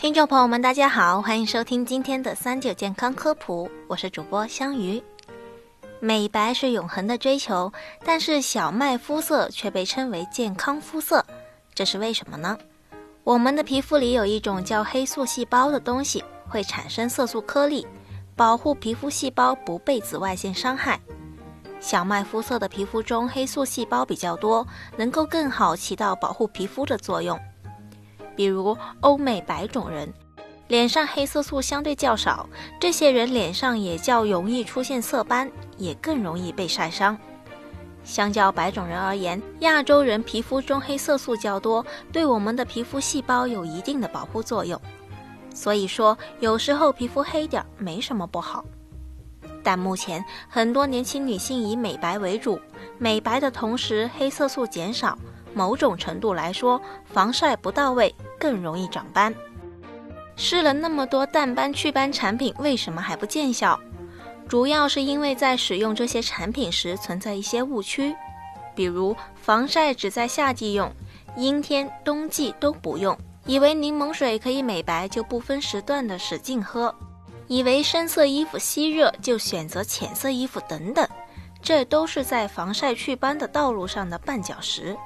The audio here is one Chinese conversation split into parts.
听众朋友们，大家好，欢迎收听今天的三九健康科普，我是主播香鱼。美白是永恒的追求，但是小麦肤色却被称为健康肤色，这是为什么呢？我们的皮肤里有一种叫黑素细胞的东西，会产生色素颗粒，保护皮肤细胞不被紫外线伤害。小麦肤色的皮肤中黑素细胞比较多，能够更好起到保护皮肤的作用。比如欧美白种人，脸上黑色素相对较少，这些人脸上也较容易出现色斑，也更容易被晒伤。相较白种人而言，亚洲人皮肤中黑色素较多，对我们的皮肤细胞有一定的保护作用。所以说，有时候皮肤黑点没什么不好。但目前很多年轻女性以美白为主，美白的同时黑色素减少，某种程度来说，防晒不到位。更容易长斑。试了那么多淡斑祛斑产品，为什么还不见效？主要是因为在使用这些产品时存在一些误区，比如防晒只在夏季用，阴天、冬季都不用；以为柠檬水可以美白，就不分时段的使劲喝；以为深色衣服吸热，就选择浅色衣服等等，这都是在防晒祛斑的道路上的绊脚石。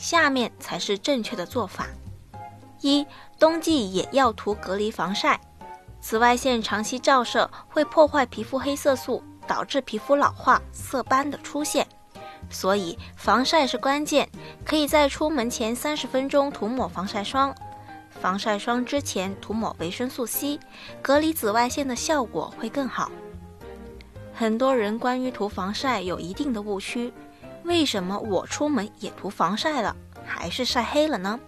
下面才是正确的做法：一、冬季也要涂隔离防晒。紫外线长期照射会破坏皮肤黑色素，导致皮肤老化、色斑的出现。所以防晒是关键，可以在出门前三十分钟涂抹防晒霜，防晒霜之前涂抹维生素 C，隔离紫外线的效果会更好。很多人关于涂防晒有一定的误区。为什么我出门也涂防晒了，还是晒黑了呢？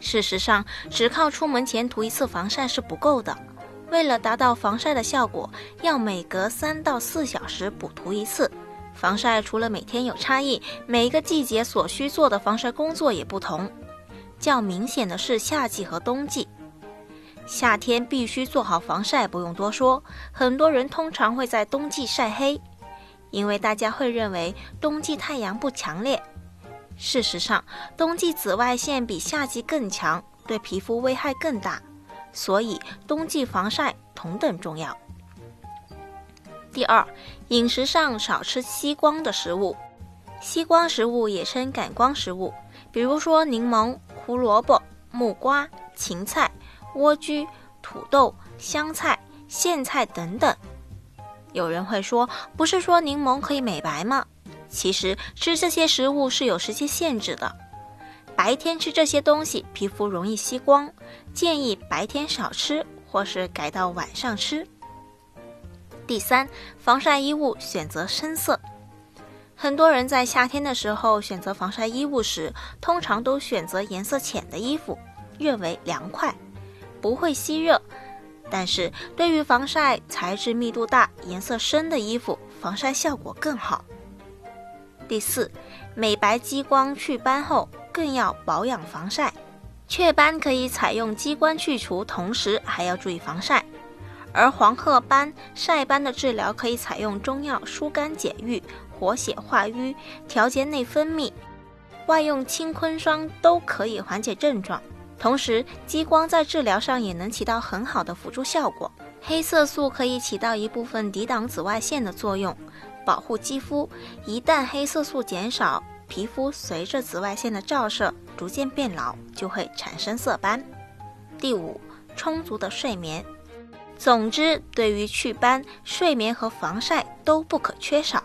事实上，只靠出门前涂一次防晒是不够的。为了达到防晒的效果，要每隔三到四小时补涂一次。防晒除了每天有差异，每个季节所需做的防晒工作也不同。较明显的是夏季和冬季。夏天必须做好防晒，不用多说。很多人通常会在冬季晒黑。因为大家会认为冬季太阳不强烈，事实上，冬季紫外线比夏季更强，对皮肤危害更大，所以冬季防晒同等重要。第二，饮食上少吃吸光的食物，吸光食物也称感光食物，比如说柠檬、胡萝卜、木瓜、芹菜、莴苣、土豆、香菜、苋菜等等。有人会说，不是说柠檬可以美白吗？其实吃这些食物是有时间限制的。白天吃这些东西，皮肤容易吸光，建议白天少吃，或是改到晚上吃。第三，防晒衣物选择深色。很多人在夏天的时候选择防晒衣物时，通常都选择颜色浅的衣服，认为凉快，不会吸热。但是对于防晒，材质密度大、颜色深的衣服，防晒效果更好。第四，美白激光祛斑后，更要保养防晒。雀斑可以采用激光去除，同时还要注意防晒。而黄褐斑、晒斑的治疗可以采用中药疏肝解郁、活血化瘀、调节内分泌，外用青坤霜都可以缓解症状。同时，激光在治疗上也能起到很好的辅助效果。黑色素可以起到一部分抵挡紫外线的作用，保护肌肤。一旦黑色素减少，皮肤随着紫外线的照射逐渐变老，就会产生色斑。第五，充足的睡眠。总之，对于祛斑，睡眠和防晒都不可缺少。